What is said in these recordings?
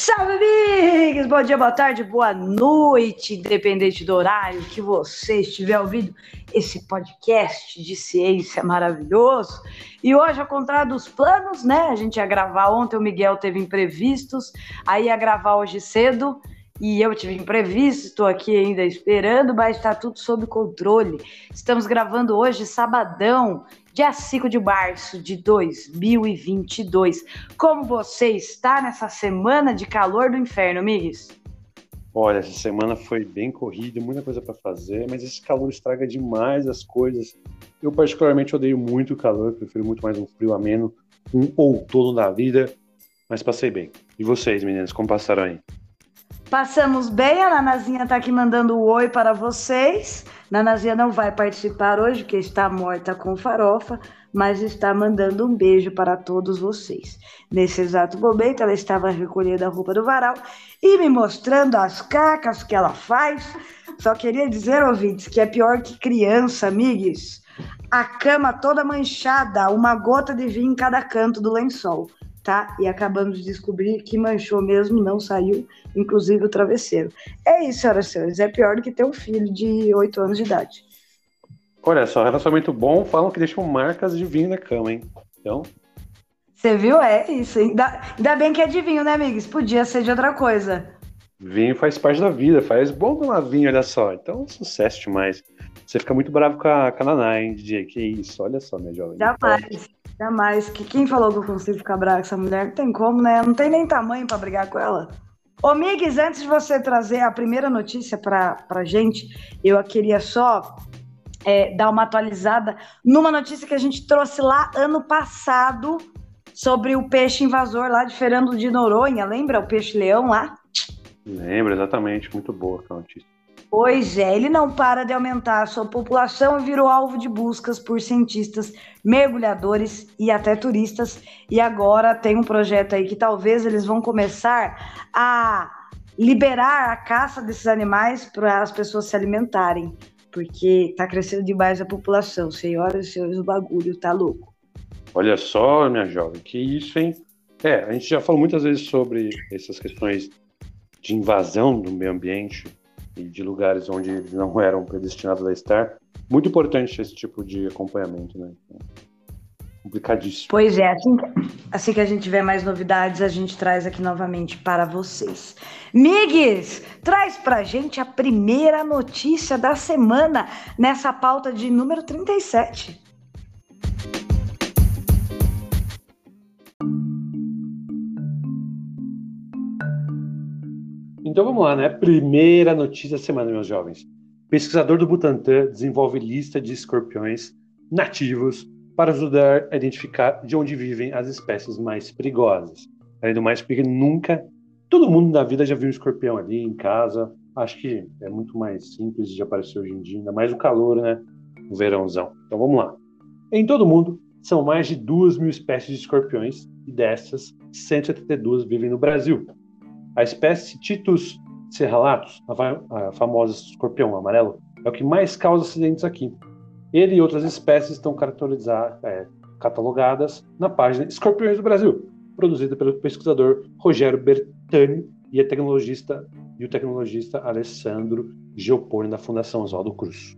Salve, amigos! Bom dia, boa tarde, boa noite, independente do horário que você estiver ouvindo esse podcast de ciência maravilhoso. E hoje, ao contrário dos planos, né? A gente ia gravar ontem, o Miguel teve imprevistos, aí ia gravar hoje cedo e eu tive imprevisto, estou aqui ainda esperando, mas está tudo sob controle. Estamos gravando hoje, sabadão, dia 5 de março de 2022. Como você está nessa semana de calor do inferno, Migues? Olha, essa semana foi bem corrida, muita coisa para fazer, mas esse calor estraga demais as coisas. Eu particularmente odeio muito o calor, prefiro muito mais um frio ameno, um outono da vida, mas passei bem. E vocês, meninas, como passaram aí? Passamos bem, a Nanazinha está aqui mandando um oi para vocês. Nanazinha não vai participar hoje, porque está morta com farofa, mas está mandando um beijo para todos vocês. Nesse exato momento, ela estava recolhendo a roupa do varal e me mostrando as cacas que ela faz. Só queria dizer, ouvintes, que é pior que criança, amigos. A cama toda manchada, uma gota de vinho em cada canto do lençol tá? E acabamos de descobrir que manchou mesmo, não saiu, inclusive o travesseiro. É isso, senhoras e senhores, é pior do que ter um filho de 8 anos de idade. Olha só, relacionamento bom, falam que deixam marcas de vinho na cama, hein? Então. Você viu? É isso. Ainda, ainda bem que é de vinho, né, amigos? Podia ser de outra coisa. Vinho faz parte da vida, faz bom tomar vinho, olha só. Então, sucesso demais. Você fica muito bravo com a, com a Naná, hein, DJ? Que isso, olha só, minha jovem. Jamais. Jamais. Que quem falou que eu consigo ficar bravo com essa mulher? Não tem como, né? Não tem nem tamanho para brigar com ela. Ô, Migues, antes de você trazer a primeira notícia para gente, eu queria só é, dar uma atualizada numa notícia que a gente trouxe lá ano passado sobre o peixe invasor lá de Fernando de Noronha. Lembra o peixe-leão lá? Lembro, exatamente. Muito boa a notícia. Pois é, ele não para de aumentar a sua população virou alvo de buscas por cientistas, mergulhadores e até turistas. E agora tem um projeto aí que talvez eles vão começar a liberar a caça desses animais para as pessoas se alimentarem, porque está crescendo demais a população. Senhoras e senhores, o bagulho tá louco. Olha só, minha jovem, que isso, hein? É, a gente já falou muitas vezes sobre essas questões de invasão do meio ambiente e de lugares onde eles não eram predestinados a estar. Muito importante esse tipo de acompanhamento, né? Complicadíssimo. Pois é, assim, assim que a gente tiver mais novidades, a gente traz aqui novamente para vocês. Migues, traz pra gente a primeira notícia da semana nessa pauta de número 37. Então vamos lá, né? Primeira notícia da semana, meus jovens. Pesquisador do Butantan desenvolve lista de escorpiões nativos para ajudar a identificar de onde vivem as espécies mais perigosas. Além do mais, porque nunca, todo mundo na vida já viu um escorpião ali em casa. Acho que é muito mais simples de aparecer hoje em dia, ainda mais o calor, né? O verãozão. Então vamos lá. Em todo mundo, são mais de 2 mil espécies de escorpiões e dessas, 172 vivem no Brasil. A espécie Titus serralatus, a famosa escorpião amarelo, é o que mais causa acidentes aqui. Ele e outras espécies estão é, catalogadas na página Escorpiões do Brasil, produzida pelo pesquisador Rogério Bertani e, tecnologista, e o tecnologista Alessandro Geopone da Fundação Oswaldo Cruz.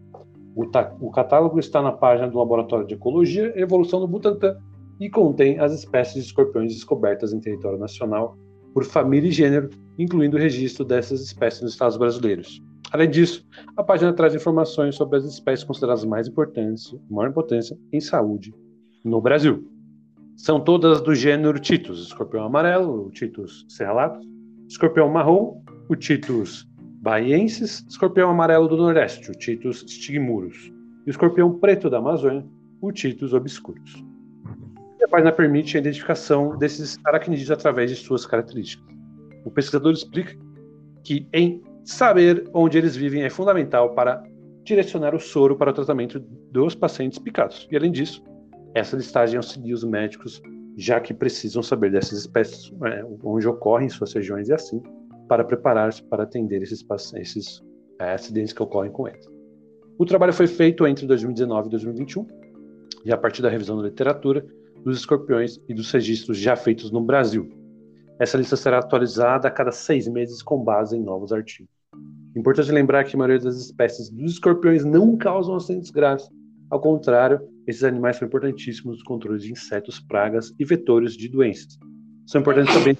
O, o, catálogo está na página do Laboratório de Ecologia e Evolução do Butantan e contém as espécies de escorpiões descobertas em território nacional por família e gênero, incluindo o registro dessas espécies nos estados brasileiros. Além disso, a página traz informações sobre as espécies consideradas mais importantes, maior importância em saúde no Brasil. São todas do gênero Titus, escorpião amarelo, o Titus serralatus, escorpião marrom, o Titus baiensis, escorpião amarelo do Nordeste, o Titus stigmurus, e o escorpião preto da Amazônia, o Titus obscurus página permite a identificação desses aracnídeos através de suas características. O pesquisador explica que em saber onde eles vivem é fundamental para direcionar o soro para o tratamento dos pacientes picados. E além disso, essa listagem auxilia os médicos, já que precisam saber dessas espécies, né, onde ocorrem em suas regiões e assim, para preparar-se para atender esses, esses é, acidentes que ocorrem com eles. O trabalho foi feito entre 2019 e 2021, e a partir da revisão da literatura, dos escorpiões e dos registros já feitos no Brasil. Essa lista será atualizada a cada seis meses com base em novos artigos. Importante lembrar que a maioria das espécies dos escorpiões não causam acidentes graves. Ao contrário, esses animais são importantíssimos no controle de insetos, pragas e vetores de doenças. São importantes também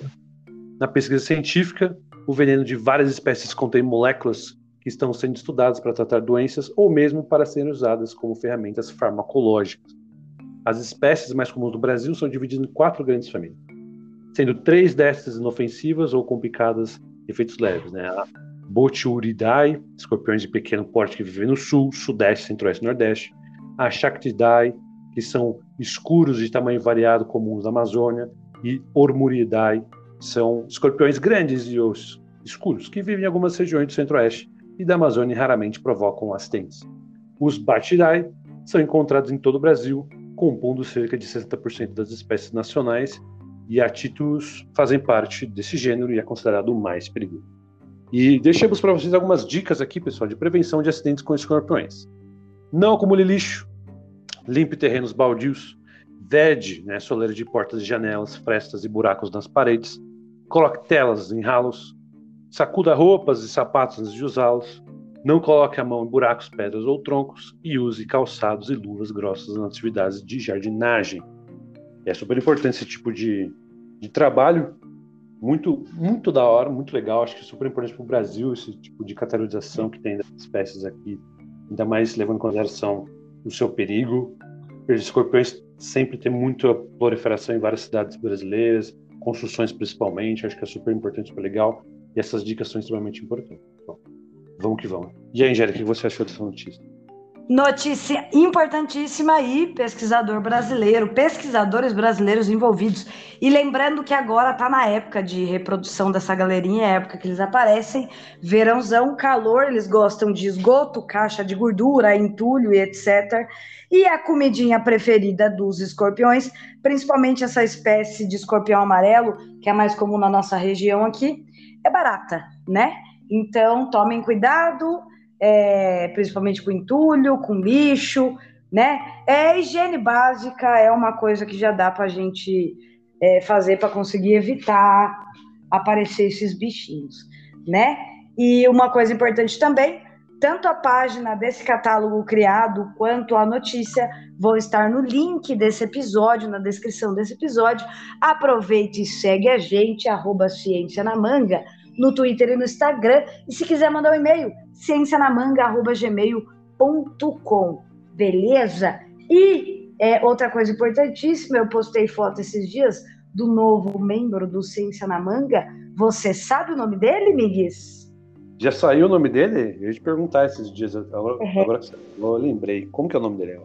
na pesquisa científica. O veneno de várias espécies contém moléculas que estão sendo estudadas para tratar doenças ou mesmo para serem usadas como ferramentas farmacológicas. As espécies mais comuns do Brasil são divididas em quatro grandes famílias, sendo três destas inofensivas ou com picadas efeitos leves, né? A Botiuridae, escorpiões de pequeno porte que vivem no sul, sudeste, centro-oeste e nordeste. A Shactidae, que são escuros de tamanho variado comuns da Amazônia. E Ormuridae, são escorpiões grandes e escuros que vivem em algumas regiões do centro-oeste e da Amazônia e raramente provocam acidentes. Os Batidae são encontrados em todo o Brasil, compondo cerca de 60% das espécies nacionais, e a Titus fazem parte desse gênero e é considerado o mais perigoso. E deixamos para vocês algumas dicas aqui, pessoal, de prevenção de acidentes com escorpiões. Não acumule lixo, limpe terrenos baldios, vede né, soleira de portas e janelas, frestas e buracos nas paredes, coloque telas em ralos, sacuda roupas e sapatos antes de usá-los, não coloque a mão em buracos, pedras ou troncos e use calçados e luvas grossas nas atividades de jardinagem. É super importante esse tipo de, de trabalho muito, muito da hora, muito legal. Acho que é super importante para o Brasil esse tipo de catalogização que tem das espécies aqui, ainda mais levando em consideração o seu perigo. Os escorpiões sempre tem muita proliferação em várias cidades brasileiras, construções principalmente. Acho que é super importante, super legal. E essas dicas são extremamente importantes. Vamos que vamos. E aí, Angélica, o que você achou dessa notícia? Notícia importantíssima aí, pesquisador brasileiro, pesquisadores brasileiros envolvidos. E lembrando que agora está na época de reprodução dessa galerinha, é época que eles aparecem, verãozão, calor, eles gostam de esgoto, caixa de gordura, entulho e etc. E a comidinha preferida dos escorpiões, principalmente essa espécie de escorpião amarelo, que é mais comum na nossa região aqui, é barata, né? Então tomem cuidado, é, principalmente com entulho, com lixo, né? É higiene básica, é uma coisa que já dá para a gente é, fazer para conseguir evitar aparecer esses bichinhos, né? E uma coisa importante também, tanto a página desse catálogo criado quanto a notícia vão estar no link desse episódio, na descrição desse episódio. Aproveite e segue a gente, arroba Ciência na Manga, no Twitter e no Instagram. E se quiser mandar um e-mail, ciencianamanga.gmail.com. Beleza? E é, outra coisa importantíssima, eu postei foto esses dias do novo membro do Ciência na Manga. Você sabe o nome dele, Miguis? Já saiu o nome dele? Eu ia te perguntar esses dias. Agora, uhum. agora eu lembrei. Como que é o nome dele?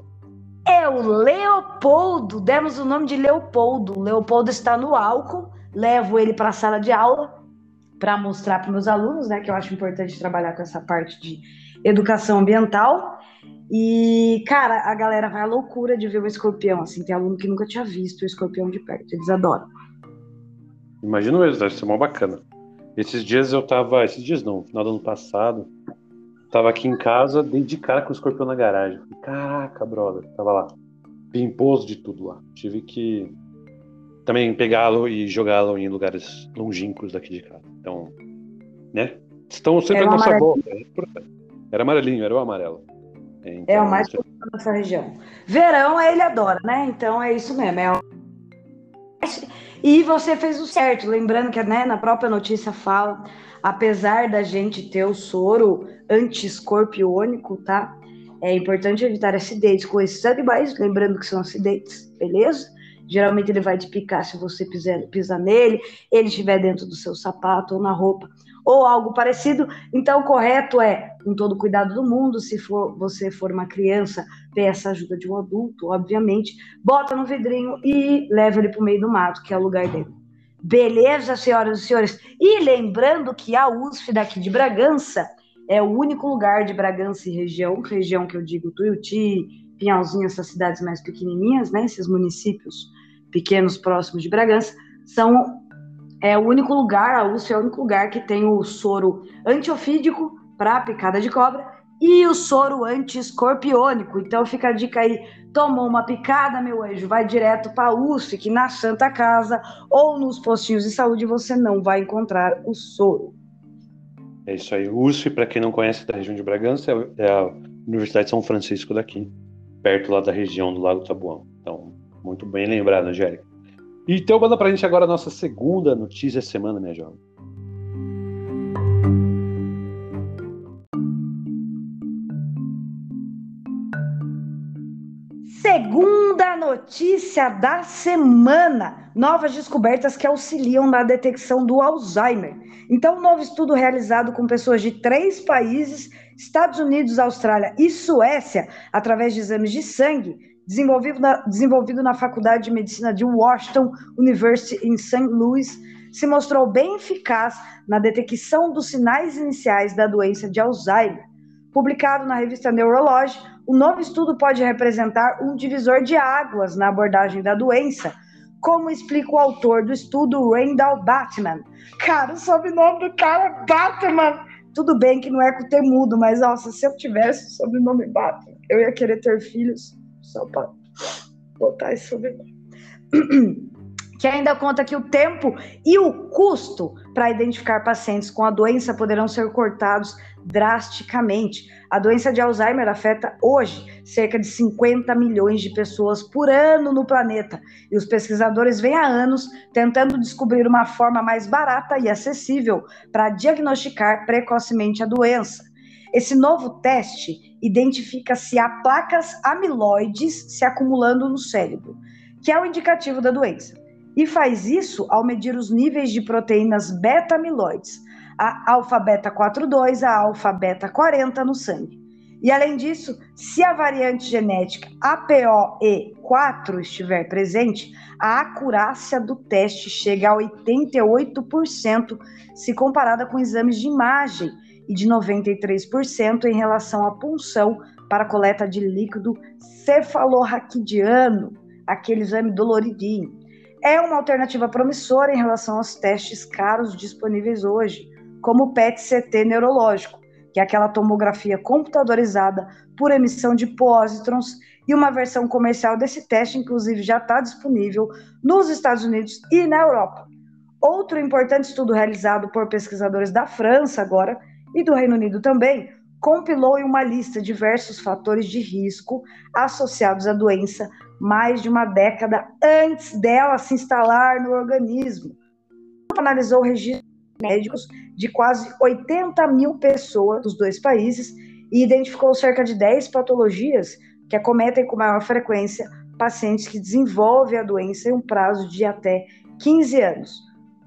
É o Leopoldo. Demos o nome de Leopoldo. O Leopoldo está no álcool. Levo ele para a sala de aula para mostrar para meus alunos, né, que eu acho importante trabalhar com essa parte de educação ambiental. E, cara, a galera vai à loucura de ver o escorpião, assim, tem aluno que nunca tinha visto o escorpião de perto, eles adoram. Imagino mesmo, deve ser mó bacana. Esses dias eu tava, esses dias não, final do ano passado, tava aqui em casa, dei de cara com o escorpião na garagem. Caraca, brother, tava lá. Pimposo de tudo lá. Tive que também pegá-lo e jogá-lo em lugares longínquos daqui de casa. Então, né? Estão sempre na nossa boca. Era amarelinho, era o amarelo. Então, é o mais popular dessa região. Verão ele adora, né? Então é isso mesmo. É... E você fez o certo, lembrando que né, na própria notícia fala, apesar da gente ter o soro anti-escorpiônico, tá? É importante evitar acidentes com esses animais, lembrando que são acidentes, beleza? Geralmente ele vai te picar se você pisar, pisar nele, ele estiver dentro do seu sapato ou na roupa, ou algo parecido. Então, o correto é, com todo o cuidado do mundo, se for, você for uma criança, peça ajuda de um adulto, obviamente, bota no vidrinho e leva ele para o meio do mato, que é o lugar dele. Beleza, senhoras e senhores? E lembrando que a USF daqui de Bragança é o único lugar de Bragança e região, região que eu digo Tuiuti, Pinhalzinho, essas cidades mais pequenininhas, né, esses municípios pequenos próximos de Bragança, são é o único lugar, a USP é o único lugar que tem o soro antiofídico para picada de cobra e o soro anti-escorpiônico. Então fica a dica aí, tomou uma picada, meu anjo, vai direto para a USP, na Santa Casa ou nos postinhos de saúde você não vai encontrar o soro. É isso aí. O USP, para quem não conhece da região de Bragança, é a Universidade de São Francisco daqui, perto lá da região do Lago Tabuão. Então, muito bem lembrado, Angélica. Então, manda para a gente agora a nossa segunda notícia da semana, minha jovem. Segunda notícia da semana: novas descobertas que auxiliam na detecção do Alzheimer. Então, um novo estudo realizado com pessoas de três países, Estados Unidos, Austrália e Suécia, através de exames de sangue, desenvolvido na, desenvolvido na Faculdade de Medicina de Washington University em St. Louis, se mostrou bem eficaz na detecção dos sinais iniciais da doença de Alzheimer. Publicado na revista Neurology, o novo estudo pode representar um divisor de águas na abordagem da doença, como explica o autor do estudo, Randall Batman. Cara, o sobrenome do cara é Batman. Tudo bem que não é com temudo, mas nossa, se eu tivesse o sobrenome Batman, eu ia querer ter filhos só para botar esse sobrenome. que ainda conta que o tempo e o custo para identificar pacientes com a doença poderão ser cortados drasticamente. A doença de Alzheimer afeta hoje cerca de 50 milhões de pessoas por ano no planeta, e os pesquisadores vêm há anos tentando descobrir uma forma mais barata e acessível para diagnosticar precocemente a doença. Esse novo teste identifica se há placas amiloides se acumulando no cérebro, que é o indicativo da doença e faz isso ao medir os níveis de proteínas beta-amiloides, a alfa-beta 42 a alfa-beta 40 no sangue. E além disso, se a variante genética APOE4 estiver presente, a acurácia do teste chega a 88% se comparada com exames de imagem e de 93% em relação à punção para coleta de líquido cefalorraquidiano, aquele exame doloridinho é uma alternativa promissora em relação aos testes caros disponíveis hoje, como o PET-CT neurológico, que é aquela tomografia computadorizada por emissão de pósitrons, e uma versão comercial desse teste, inclusive, já está disponível nos Estados Unidos e na Europa. Outro importante estudo realizado por pesquisadores da França agora e do Reino Unido também compilou em uma lista diversos fatores de risco associados à doença mais de uma década antes dela se instalar no organismo. Analisou registros médicos de quase 80 mil pessoas dos dois países e identificou cerca de 10 patologias que acometem com maior frequência pacientes que desenvolvem a doença em um prazo de até 15 anos.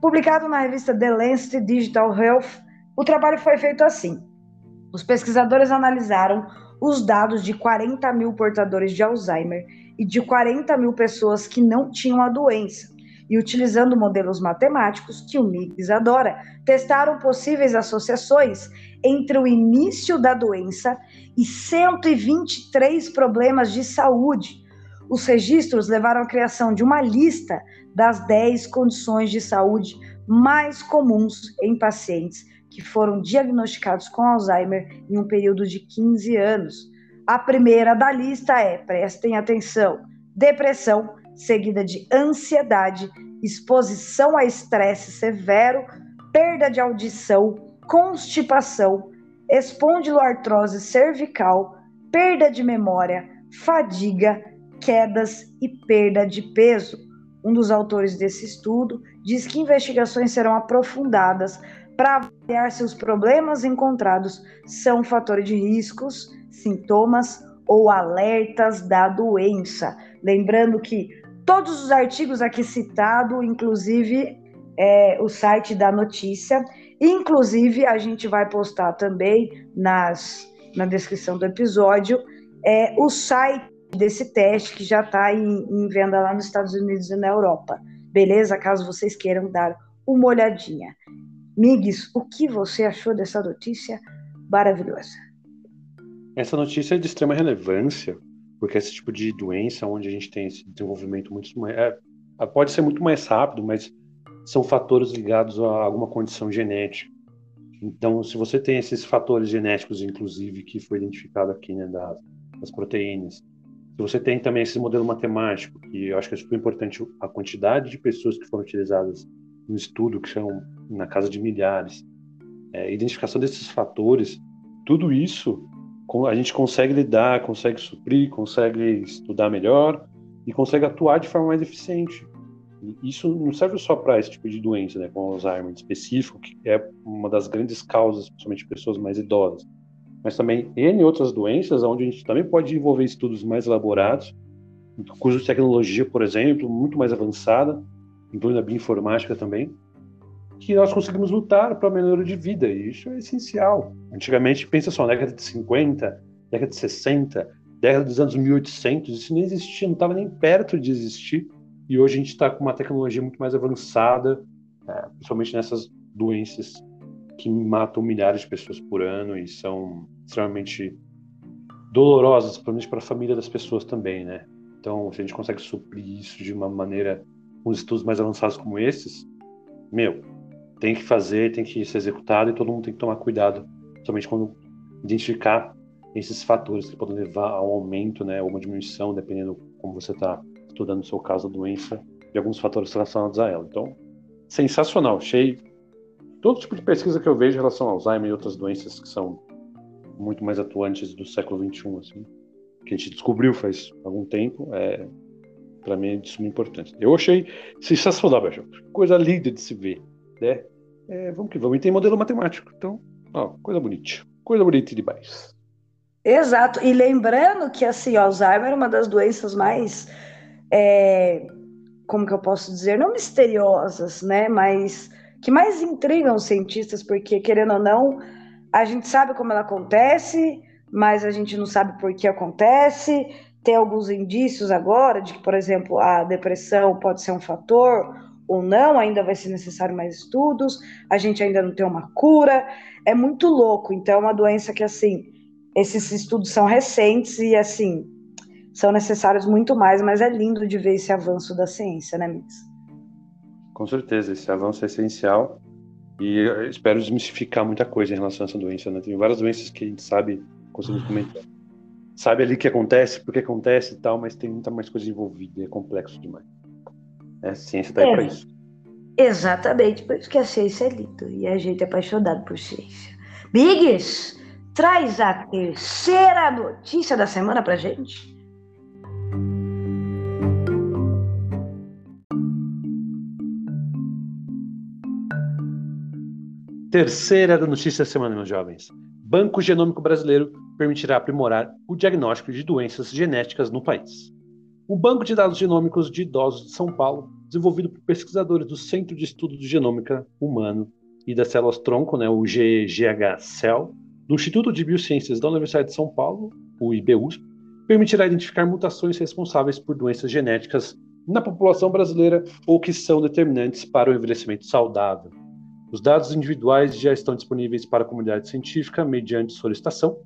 Publicado na revista The Lancet Digital Health, o trabalho foi feito assim. Os pesquisadores analisaram os dados de 40 mil portadores de Alzheimer e de 40 mil pessoas que não tinham a doença. E utilizando modelos matemáticos que o MIGS adora, testaram possíveis associações entre o início da doença e 123 problemas de saúde. Os registros levaram à criação de uma lista das 10 condições de saúde mais comuns em pacientes que foram diagnosticados com Alzheimer em um período de 15 anos. A primeira da lista é, prestem atenção, depressão, seguida de ansiedade, exposição a estresse severo, perda de audição, constipação, espondiloartrose cervical, perda de memória, fadiga, quedas e perda de peso. Um dos autores desse estudo diz que investigações serão aprofundadas para avaliar se os problemas encontrados são fatores de riscos sintomas ou alertas da doença. Lembrando que todos os artigos aqui citados, inclusive é, o site da notícia, inclusive a gente vai postar também nas, na descrição do episódio é, o site desse teste que já está em, em venda lá nos Estados Unidos e na Europa. Beleza? Caso vocês queiram dar uma olhadinha. Migues, o que você achou dessa notícia maravilhosa? Essa notícia é de extrema relevância, porque esse tipo de doença, onde a gente tem esse desenvolvimento muito mais. É, pode ser muito mais rápido, mas são fatores ligados a alguma condição genética. Então, se você tem esses fatores genéticos, inclusive, que foi identificado aqui, né, das, das proteínas, se você tem também esse modelo matemático, que eu acho que é super importante, a quantidade de pessoas que foram utilizadas no estudo, que são na casa de milhares, é, identificação desses fatores, tudo isso a gente consegue lidar, consegue suprir, consegue estudar melhor e consegue atuar de forma mais eficiente. Isso não serve só para esse tipo de doença, né, com Alzheimer específico, que é uma das grandes causas, principalmente de pessoas mais idosas, mas também em outras doenças, onde a gente também pode desenvolver estudos mais elaborados, de tecnologia, por exemplo, muito mais avançada, incluindo a bioinformática também, que nós conseguimos lutar para a melhoria de vida, e isso é essencial. Antigamente, pensa só, na década de 50, década de 60, década dos anos 1800, isso nem existia, não estava nem perto de existir, e hoje a gente está com uma tecnologia muito mais avançada, é, principalmente nessas doenças que matam milhares de pessoas por ano e são extremamente dolorosas, principalmente para a família das pessoas também, né? Então, se a gente consegue suprir isso de uma maneira com estudos mais avançados como esses, meu, tem que fazer, tem que ser executado e todo mundo tem que tomar cuidado, somente quando identificar esses fatores que podem levar ao aumento, né, ou uma diminuição, dependendo como você está estudando o seu caso, a doença, e alguns fatores relacionados a ela. Então, sensacional. Achei todo tipo de pesquisa que eu vejo em relação ao Alzheimer e outras doenças que são muito mais atuantes do século XXI, assim, que a gente descobriu faz algum tempo, é, para mim é de suma importância. Eu achei sensacional, Bel. Coisa linda de se ver, né? É, vamos que vamos. E tem modelo matemático, então, ó, coisa bonita. Coisa bonita demais. Exato. E lembrando que, assim, Alzheimer é uma das doenças mais é, como que eu posso dizer, não misteriosas, né, mas que mais intrigam os cientistas, porque querendo ou não, a gente sabe como ela acontece, mas a gente não sabe por que acontece. Tem alguns indícios agora de que, por exemplo, a depressão pode ser um fator ou não, ainda vai ser necessário mais estudos, a gente ainda não tem uma cura, é muito louco. Então, é uma doença que, assim, esses estudos são recentes e, assim, são necessários muito mais, mas é lindo de ver esse avanço da ciência, né, Mix? Com certeza, esse avanço é essencial e espero desmistificar muita coisa em relação a essa doença, né? Tem várias doenças que a gente sabe, conseguimos comentar. Sabe ali o que acontece, por que acontece e tal, mas tem muita mais coisa envolvida, é complexo demais. É, a ciência está aí é, para isso. Exatamente, por isso que a ciência é linda e a gente é apaixonado por ciência. Biggs, traz a terceira notícia da semana para gente. Terceira notícia da semana, meus jovens. Banco Genômico Brasileiro permitirá aprimorar o diagnóstico de doenças genéticas no país. O Banco de Dados Genômicos de Idosos de São Paulo, desenvolvido por pesquisadores do Centro de Estudo de Genômica Humano e das Células-Tronco, né, o GGH-CEL, do Instituto de Biociências da Universidade de São Paulo, o IBUSP, permitirá identificar mutações responsáveis por doenças genéticas na população brasileira ou que são determinantes para o envelhecimento saudável. Os dados individuais já estão disponíveis para a comunidade científica mediante solicitação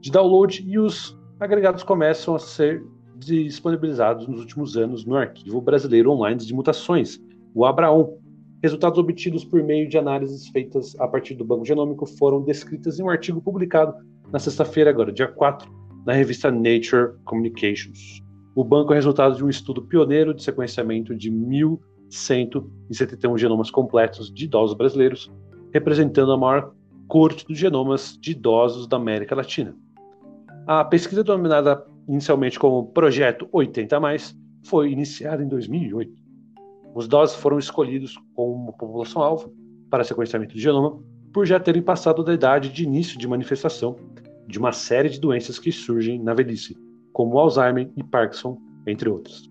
de download e os agregados começam a ser disponibilizados nos últimos anos no Arquivo Brasileiro Online de Mutações, o ABRAON. Resultados obtidos por meio de análises feitas a partir do banco genômico foram descritas em um artigo publicado na sexta-feira, agora, dia 4, na revista Nature Communications. O banco é resultado de um estudo pioneiro de sequenciamento de mil 171 genomas completos de idosos brasileiros, representando a maior corte dos genomas de idosos da América Latina. A pesquisa, denominada inicialmente como Projeto 80 foi iniciada em 2008. Os idosos foram escolhidos como população-alvo para sequenciamento de genoma por já terem passado da idade de início de manifestação de uma série de doenças que surgem na velhice, como Alzheimer e Parkinson, entre outras.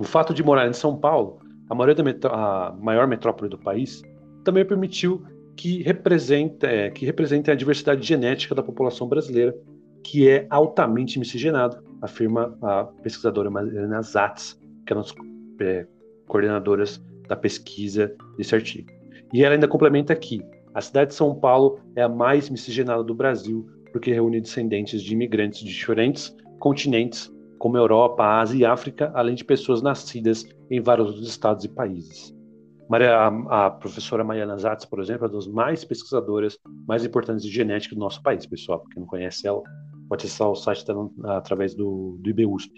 O fato de morar em São Paulo a, a maior metrópole do país, também permitiu que represente, é, que represente a diversidade genética da população brasileira, que é altamente miscigenado, afirma a pesquisadora Mariana Zatz, que é uma das é, coordenadoras da pesquisa desse artigo. E ela ainda complementa aqui: a cidade de São Paulo é a mais miscigenada do Brasil, porque reúne descendentes de imigrantes de diferentes continentes como Europa, Ásia e África, além de pessoas nascidas em vários outros estados e países. Maria, a, a, professora Mariana Zatz, por exemplo, é uma das mais pesquisadoras mais importantes de genética do nosso país, pessoal. Para quem não conhece ela, pode acessar o site através do, do IBUSP.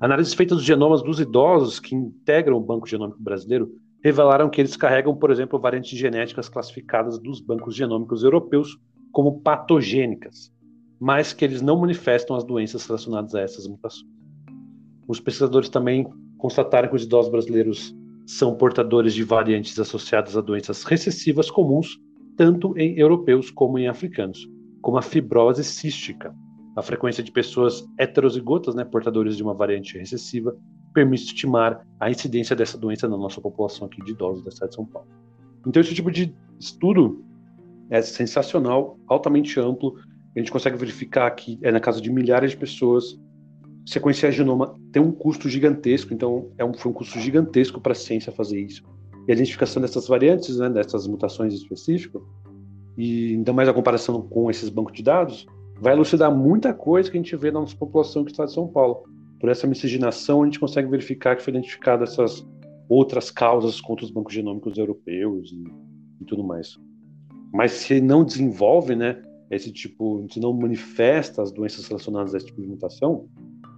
Análises feitas dos genomas dos idosos que integram o Banco Genômico Brasileiro revelaram que eles carregam, por exemplo, variantes genéticas classificadas dos bancos genômicos europeus como patogênicas, mas que eles não manifestam as doenças relacionadas a essas mutações. Os pesquisadores também constataram que os idosos brasileiros são portadores de variantes associadas a doenças recessivas comuns, tanto em europeus como em africanos, como a fibrose cística. A frequência de pessoas heterozigotas, né, portadores de uma variante recessiva, permite estimar a incidência dessa doença na nossa população aqui de idosos da cidade de São Paulo. Então, esse tipo de estudo é sensacional, altamente amplo. A gente consegue verificar que é na casa de milhares de pessoas sequenciar genoma tem um custo gigantesco, então é um, foi um custo gigantesco para a ciência fazer isso. E a identificação dessas variantes, né, dessas mutações específicas, e ainda mais a comparação com esses bancos de dados, vai elucidar muita coisa que a gente vê na nossa população que está de São Paulo. Por essa miscigenação, a gente consegue verificar que foi identificado essas outras causas contra os bancos genômicos europeus e, e tudo mais. Mas se não desenvolve, né, esse tipo, se não manifesta as doenças relacionadas a esse tipo de mutação,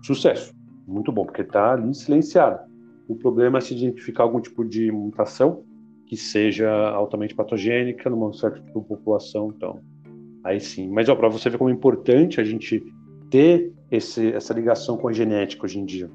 Sucesso. Muito bom, porque está ali silenciado. O problema é se identificar algum tipo de mutação que seja altamente patogênica numa certa tipo de população, então aí sim. Mas para você ver como é importante a gente ter esse, essa ligação com a genética hoje em dia.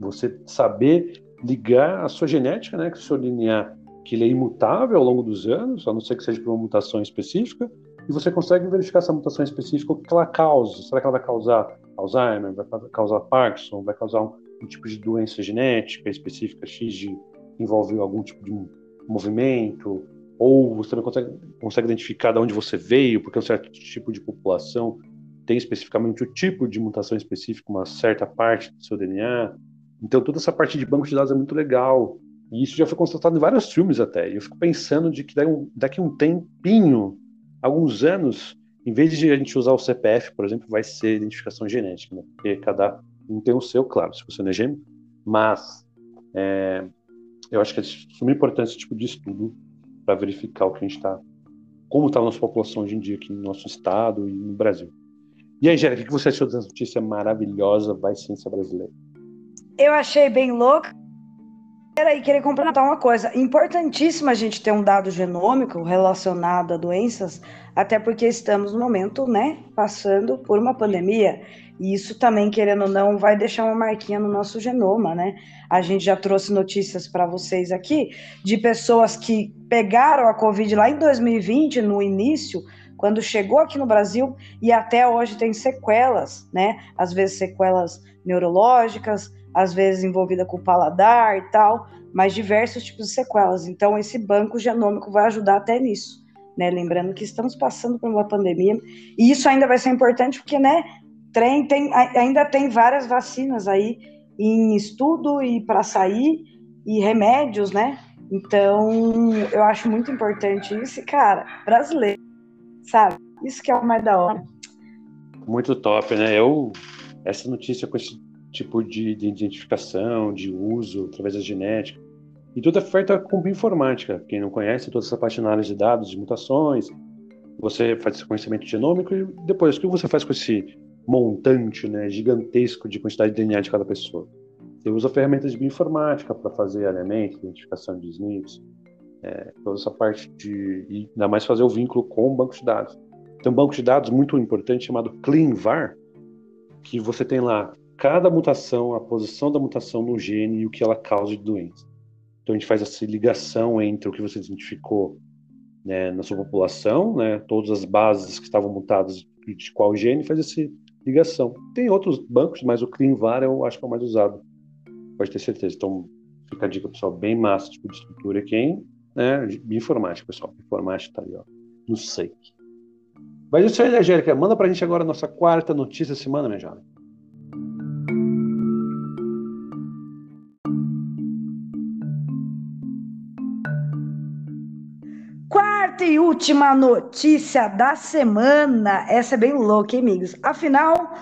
Você saber ligar a sua genética, né, que o seu DNA, que ele é imutável ao longo dos anos, a não ser que seja por uma mutação específica, e você consegue verificar essa mutação específica, o que ela causa. Será que ela vai causar Alzheimer, vai causar Parkinson, vai causar um, um tipo de doença genética específica X de envolver algum tipo de movimento, ou você também consegue, consegue identificar de onde você veio, porque um certo tipo de população tem especificamente o tipo de mutação específica, uma certa parte do seu DNA. Então, toda essa parte de banco de dados é muito legal. E isso já foi constatado em vários filmes até. E eu fico pensando de que daqui daqui um tempinho, alguns anos, em vez de a gente usar o CPF, por exemplo, vai ser identificação genética, né? porque cada um tem o seu, claro, se você não é gêmeo, mas é, eu acho que é de suma importância esse tipo de estudo para verificar o que a gente está, como está a nossa população hoje em dia aqui no nosso estado e no Brasil. E aí, Jéssica, o que você achou dessa notícia maravilhosa Vai Ciência Brasileira? Eu achei bem louca. Peraí, queria complementar uma coisa. Importantíssimo a gente ter um dado genômico relacionado a doenças, até porque estamos no momento, né, passando por uma pandemia. E isso também, querendo ou não, vai deixar uma marquinha no nosso genoma, né? A gente já trouxe notícias para vocês aqui de pessoas que pegaram a Covid lá em 2020, no início, quando chegou aqui no Brasil, e até hoje tem sequelas, né? Às vezes sequelas neurológicas, às vezes envolvida com o paladar e tal, mas diversos tipos de sequelas. Então, esse banco genômico vai ajudar até nisso. Né? Lembrando que estamos passando por uma pandemia, e isso ainda vai ser importante porque né, tem, ainda tem várias vacinas aí em estudo e para sair, e remédios, né? Então, eu acho muito importante isso, cara, brasileiro, sabe? Isso que é o mais da hora. Muito top, né? Eu, essa notícia com esse tipo de, de identificação, de uso através da genética. E tudo é feito com bioinformática. Quem não conhece, toda essa parte de análise de dados, de mutações, você faz esse conhecimento genômico e depois, o que você faz com esse montante né, gigantesco de quantidade de DNA de cada pessoa? Você usa ferramentas de bioinformática para fazer alinhamento, identificação de SNPs, é, toda essa parte de. E ainda mais fazer o vínculo com o banco de dados. Tem um banco de dados muito importante chamado CleanVar, que você tem lá cada mutação, a posição da mutação no gene e o que ela causa de doença. Então a gente faz essa ligação entre o que você identificou né, na sua população, né, todas as bases que estavam mutadas de qual gene, faz essa ligação. Tem outros bancos, mas o CleanVar eu acho que é o mais usado. Pode ter certeza. Então fica a dica, pessoal, bem massa, tipo de estrutura. Quem, né, informática, pessoal. Informática tá ali, ó, no SEIC. Mas isso aí, Angélica, manda pra gente agora a nossa quarta notícia da semana, minha jovem. Última notícia da semana. Essa é bem louca, hein, amigos? Afinal,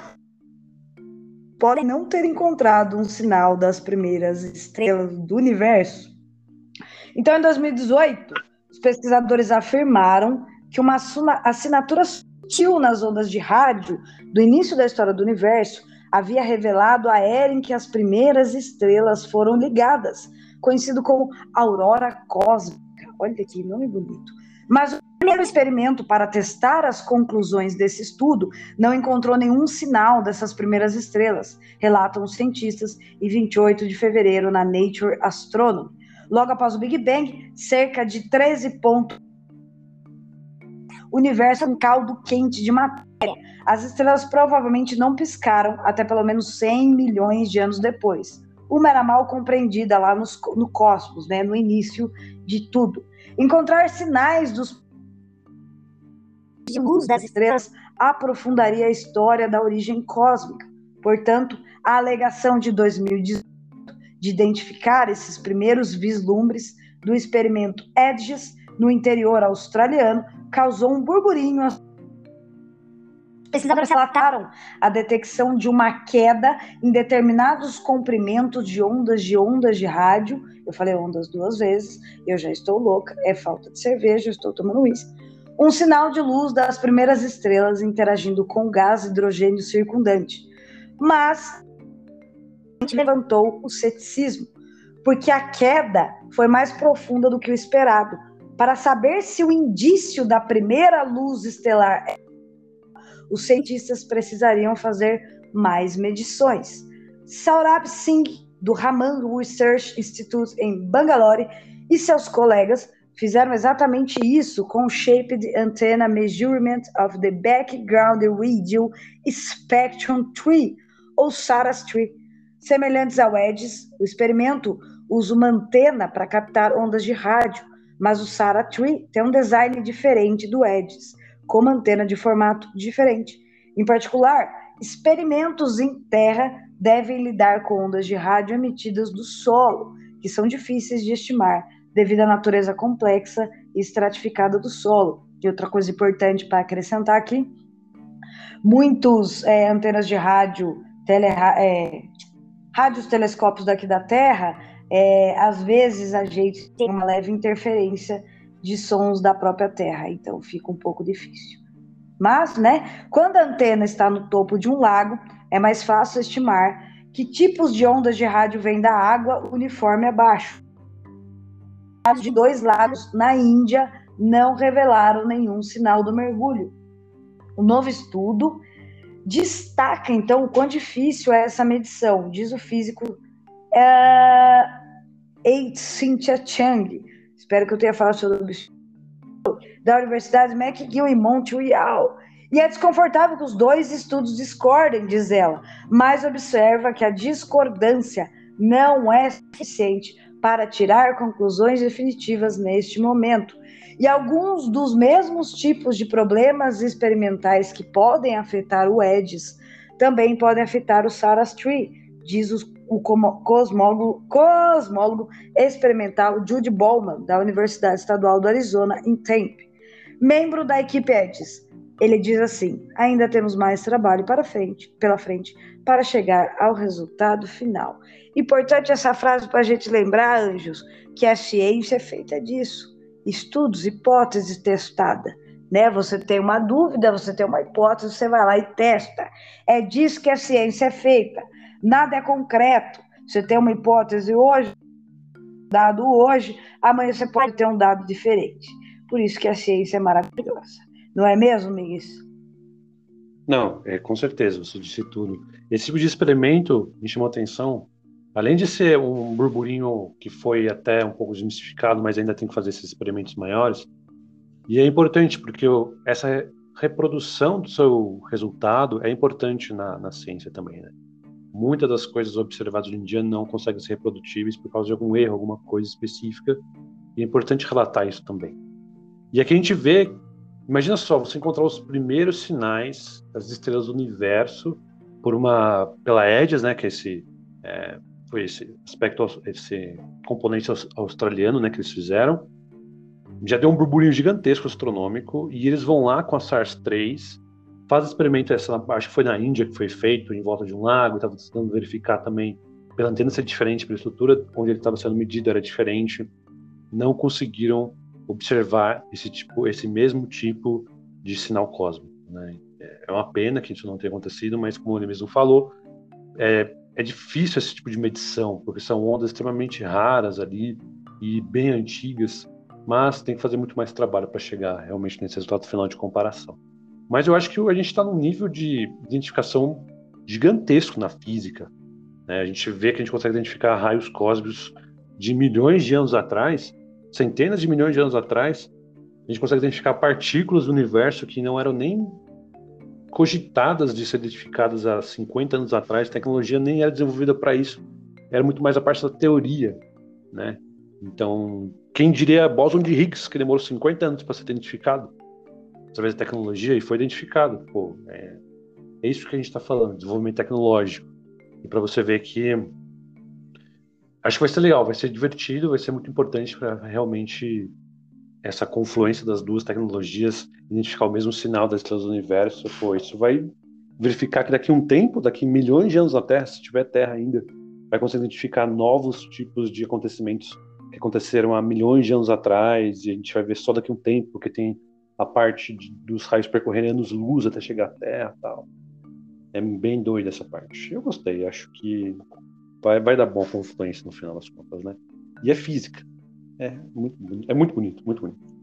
podem não ter encontrado um sinal das primeiras estrelas do universo. Então, em 2018, os pesquisadores afirmaram que uma assinatura sutil nas ondas de rádio do início da história do universo havia revelado a era em que as primeiras estrelas foram ligadas, conhecido como aurora cósmica. Olha que nome bonito. Mas o primeiro experimento para testar as conclusões desse estudo não encontrou nenhum sinal dessas primeiras estrelas, relatam os cientistas em 28 de fevereiro na Nature Astronomy. Logo após o Big Bang, cerca de 13 pontos o universo é um caldo quente de matéria. As estrelas provavelmente não piscaram até pelo menos 100 milhões de anos depois. Uma era mal compreendida lá nos, no cosmos, né, no início de tudo. Encontrar sinais dos luz das estrelas aprofundaria a história da origem cósmica. Portanto, a alegação de 2018 de identificar esses primeiros vislumbres do experimento EDGES no interior australiano causou um burburinho. Pesquisadores relataram a detecção de uma queda em determinados comprimentos de ondas de ondas de rádio. Eu falei ondas duas vezes, eu já estou louca, é falta de cerveja, eu estou tomando uísque. Um sinal de luz das primeiras estrelas interagindo com gás hidrogênio circundante. Mas levantou o ceticismo, porque a queda foi mais profunda do que o esperado para saber se o indício da primeira luz estelar é os cientistas precisariam fazer mais medições. Saurabh Singh, do Raman Research Institute em Bangalore, e seus colegas fizeram exatamente isso com o Shaped Antenna Measurement of the Background Radio Spectrum Tree, ou SARAS Tree. Semelhantes ao EDS, o experimento usa uma antena para captar ondas de rádio, mas o Sara Tree tem um design diferente do Edis, com uma antena de formato diferente. Em particular, experimentos em terra devem lidar com ondas de rádio emitidas do solo, que são difíceis de estimar devido à natureza complexa e estratificada do solo. E outra coisa importante para acrescentar aqui, muitos é, antenas de rádio, tele, é, rádios telescópios daqui da Terra é, às vezes a gente tem uma leve interferência de sons da própria Terra, então fica um pouco difícil. Mas, né, quando a antena está no topo de um lago, é mais fácil estimar que tipos de ondas de rádio vêm da água uniforme abaixo. De dois lagos na Índia não revelaram nenhum sinal do mergulho. O novo estudo destaca então o quão difícil é essa medição, diz o físico é, Cynthia Chang, espero que eu tenha falado sobre da Universidade McGill em Montreal. E é desconfortável que os dois estudos discordem, diz ela, mas observa que a discordância não é suficiente para tirar conclusões definitivas neste momento. E alguns dos mesmos tipos de problemas experimentais que podem afetar o EDIS também podem afetar o Saras Tree, diz os o cosmólogo, cosmólogo experimental Jude Bowman, da Universidade Estadual do Arizona, em Tempe. Membro da equipe EDIS, ele diz assim: ainda temos mais trabalho para frente, pela frente para chegar ao resultado final. Importante essa frase para a gente lembrar, anjos, que a ciência é feita disso. Estudos, hipóteses testada. Né? Você tem uma dúvida, você tem uma hipótese, você vai lá e testa. É disso que a ciência é feita. Nada é concreto. Você tem uma hipótese hoje, dado hoje, amanhã você pode ter um dado diferente. Por isso que a ciência é maravilhosa. Não é mesmo, Miguel? Não, é, com certeza, você disse tudo. Esse tipo de experimento me chamou atenção, além de ser um burburinho que foi até um pouco desmistificado, mas ainda tem que fazer esses experimentos maiores. E é importante porque essa reprodução do seu resultado é importante na, na ciência também, né? Muitas das coisas observadas hoje em dia não conseguem ser reprodutíveis por causa de algum erro, alguma coisa específica. E é importante relatar isso também. E aqui a gente vê, imagina só, você encontrar os primeiros sinais das estrelas do universo por uma pela EDIAS, né, que é esse é, foi esse aspecto, esse componente australiano, né, que eles fizeram. Já deu um burburinho gigantesco astronômico e eles vão lá com a SARS-3 faz experimento, essa, acho que foi na Índia que foi feito, em volta de um lago, estava tentando verificar também pela antena ser diferente, pela estrutura onde ele estava sendo medido era diferente. não conseguiram observar esse tipo, esse mesmo tipo de sinal cósmico. Né? É uma pena que isso não tenha acontecido, mas como ele mesmo falou, é, é difícil esse tipo de medição, porque são ondas extremamente raras ali e bem antigas, mas tem que fazer muito mais trabalho para chegar realmente nesse resultado final de comparação. Mas eu acho que a gente está num nível de identificação gigantesco na física. Né? A gente vê que a gente consegue identificar raios cósmicos de milhões de anos atrás, centenas de milhões de anos atrás. A gente consegue identificar partículas do universo que não eram nem cogitadas de ser identificadas há 50 anos atrás. A tecnologia nem era desenvolvida para isso. Era muito mais a parte da teoria, né? Então, quem diria bóson de Higgs, que demorou 50 anos para ser identificado? Através da tecnologia e foi identificado. Pô, é, é isso que a gente está falando, desenvolvimento tecnológico. E para você ver que acho que vai ser legal, vai ser divertido, vai ser muito importante para realmente essa confluência das duas tecnologias identificar o mesmo sinal das estrelas do universo. Pô, isso vai verificar que daqui a um tempo, daqui a milhões de anos na Terra, se tiver Terra ainda, vai conseguir identificar novos tipos de acontecimentos que aconteceram há milhões de anos atrás e a gente vai ver só daqui a um tempo, porque tem a parte de, dos raios percorrendo anos-luz até chegar à Terra tal. É bem doido essa parte. Eu gostei, acho que vai, vai dar boa confluência no final das contas, né? E é física. É muito, é muito bonito, muito bonito.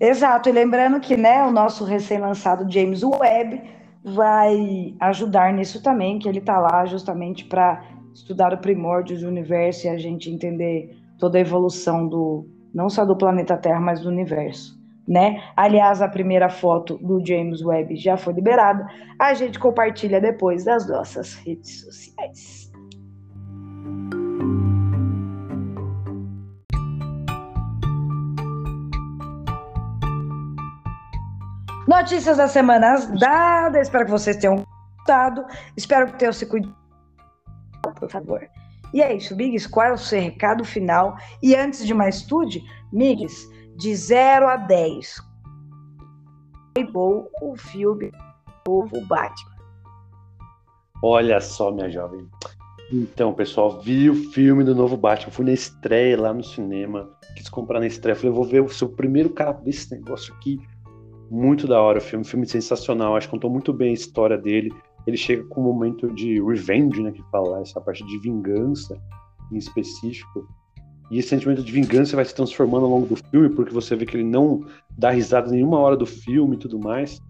Exato, e lembrando que né, o nosso recém-lançado James Webb vai ajudar nisso também, que ele está lá justamente para estudar o primórdio do universo e a gente entender toda a evolução do não só do planeta Terra, mas do universo né? Aliás, a primeira foto do James Webb já foi liberada. A gente compartilha depois das nossas redes sociais. Notícias das semanas dadas. Espero que vocês tenham gostado. Espero que tenham se cuidado, por favor. E é isso, Migs. Qual é o seu recado final? E antes de mais tudo, Migs, de 0 a 10. Qual o filme novo Batman? Olha só, minha jovem. Então, pessoal, vi o filme do novo Batman. Fui na estreia lá no cinema. Quis comprar na estreia. Falei, vou ver o seu primeiro cara desse negócio aqui. Muito da hora o filme. Filme sensacional. Acho que contou muito bem a história dele. Ele chega com um momento de revenge, né? Que fala, essa parte de vingança em específico. E esse sentimento de vingança vai se transformando ao longo do filme, porque você vê que ele não dá risada nenhuma hora do filme e tudo mais.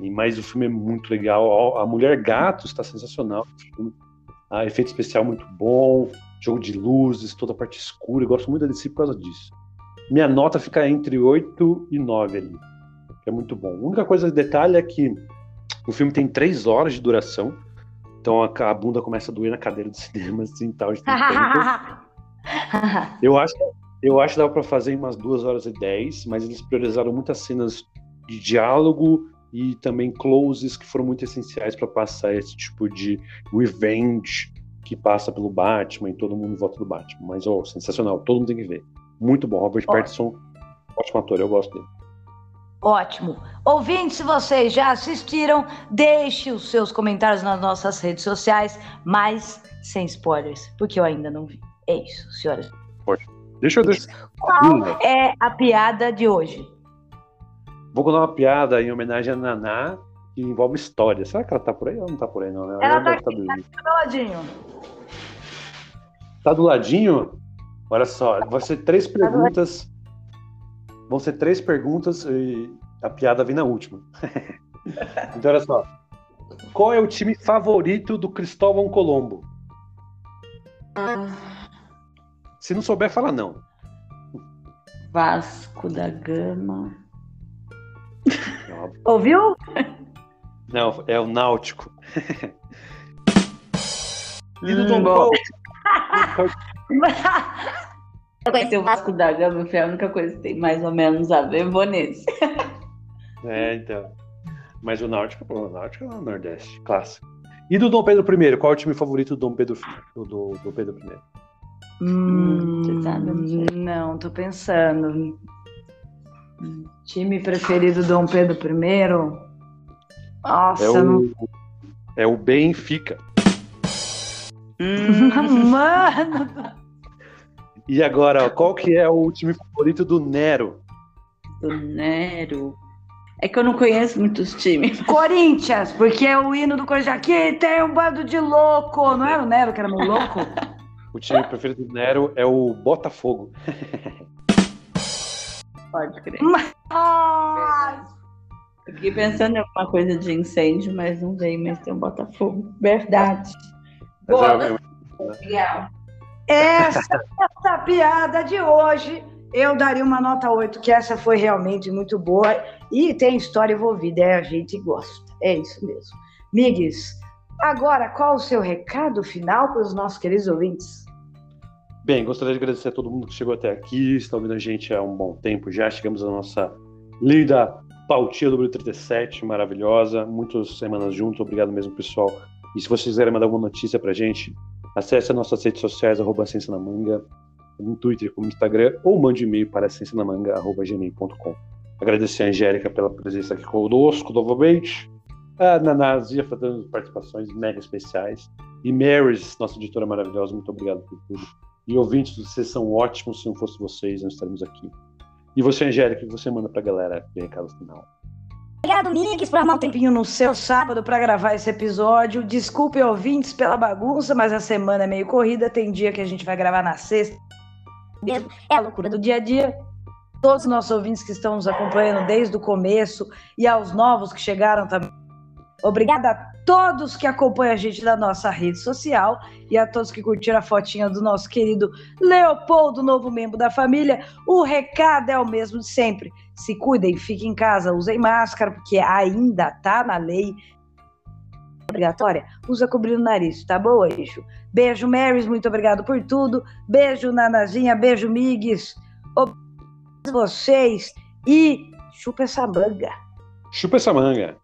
E, mas o filme é muito legal. A Mulher Gato está sensacional. A efeito especial muito bom, jogo de luzes, toda a parte escura. Eu gosto muito da DC por causa disso. Minha nota fica entre 8 e 9 ali, que é muito bom. A única coisa de detalhe é que o filme tem 3 horas de duração. Então a, bunda começa a doer na cadeira do cinema, assim, tal, de tempo. eu acho, eu acho que dá para fazer em umas duas horas e dez, mas eles priorizaram muitas cenas de diálogo e também closes que foram muito essenciais para passar esse tipo de revenge que passa pelo Batman e todo mundo volta do Batman. Mas, ó, oh, sensacional, todo mundo tem que ver. Muito bom, Robert Ótimo. Pattinson, ótimo ator, eu gosto dele. Ótimo. Ouvintes, se vocês já assistiram, deixe os seus comentários nas nossas redes sociais, mas sem spoilers, porque eu ainda não vi. É isso, senhoras. Pode. Deixa eu decidir. Qual é a piada de hoje? Vou contar uma piada em homenagem a Naná que envolve história. Será que ela tá por aí ou não tá por aí, não? Ela, ela tá, aqui, tá, tá do ladinho. Tá do ladinho? Olha só, vão ser três tá perguntas. Vão ser três perguntas e a piada vem na última. então, olha só. Qual é o time favorito do Cristóvão Colombo? Se não souber, fala não. Vasco da Gama. Ouviu? Não, é o Náutico. e do Tom hum, Eu conheci o Vasco da Gama, foi a única coisa que tem mais ou menos a ver, vou nesse. é, então. Mas o Náutico, o Náutico é o Nordeste, clássico. E do Dom Pedro I, qual é o time favorito do Dom Pedro, do, do, do Pedro I? Hum, não, tô pensando. Time preferido do Dom Pedro I? Nossa, é o, não... é o Benfica. Hum. Mano! E agora, ó, qual que é o time favorito do Nero? Do Nero. É que eu não conheço muitos times. Corinthians, porque é o hino do Corinthians. Aqui tem um bando de louco. Não era o Nero que era meio louco? o time preferido do Nero é o Botafogo. Pode crer. Mas... Fiquei pensando em alguma coisa de incêndio, mas não veio, mas tem um Botafogo. Verdade. Boa. Legal. Essa, essa piada de hoje, eu daria uma nota 8, que essa foi realmente muito boa e tem história envolvida, é, a gente gosta. É isso mesmo. Migues, agora qual o seu recado final para os nossos queridos ouvintes? Bem, gostaria de agradecer a todo mundo que chegou até aqui, está ouvindo a gente há um bom tempo já. Chegamos à nossa linda pautinha número 37, maravilhosa. Muitas semanas juntos, obrigado mesmo, pessoal. E se vocês quiserem mandar alguma notícia pra gente, acesse as nossas redes sociais, arroba Ciência na Manga, no Twitter como Instagram, ou mande e-mail para ciencianamanga.gmail.com. Agradecer a Angélica pela presença aqui conosco novamente, a Nanazia fazendo participações mega especiais, e Marys, nossa editora maravilhosa, muito obrigado por tudo. E ouvintes, vocês são ótimos, se não fosse vocês, nós estaremos aqui. E você, Angélica, o que você manda pra galera de recado final? Obrigado, Mix, por arrumar um tempinho no seu sábado para gravar esse episódio. Desculpe, ouvintes, pela bagunça, mas a semana é meio corrida. Tem dia que a gente vai gravar na sexta. É a loucura do dia a dia. Todos os nossos ouvintes que estão nos acompanhando desde o começo e aos novos que chegaram também. Obrigada a todos que acompanham a gente na nossa rede social e a todos que curtiram a fotinha do nosso querido Leopoldo, novo membro da família. O recado é o mesmo de sempre se cuidem, fiquem em casa, usem máscara, porque ainda tá na lei obrigatória. Usa cobrindo o nariz, tá bom, Eixo? Beijo, Marys, muito obrigado por tudo. Beijo, Nanazinha, beijo, Migues. Obrigado vocês e chupa essa manga. Chupa essa manga.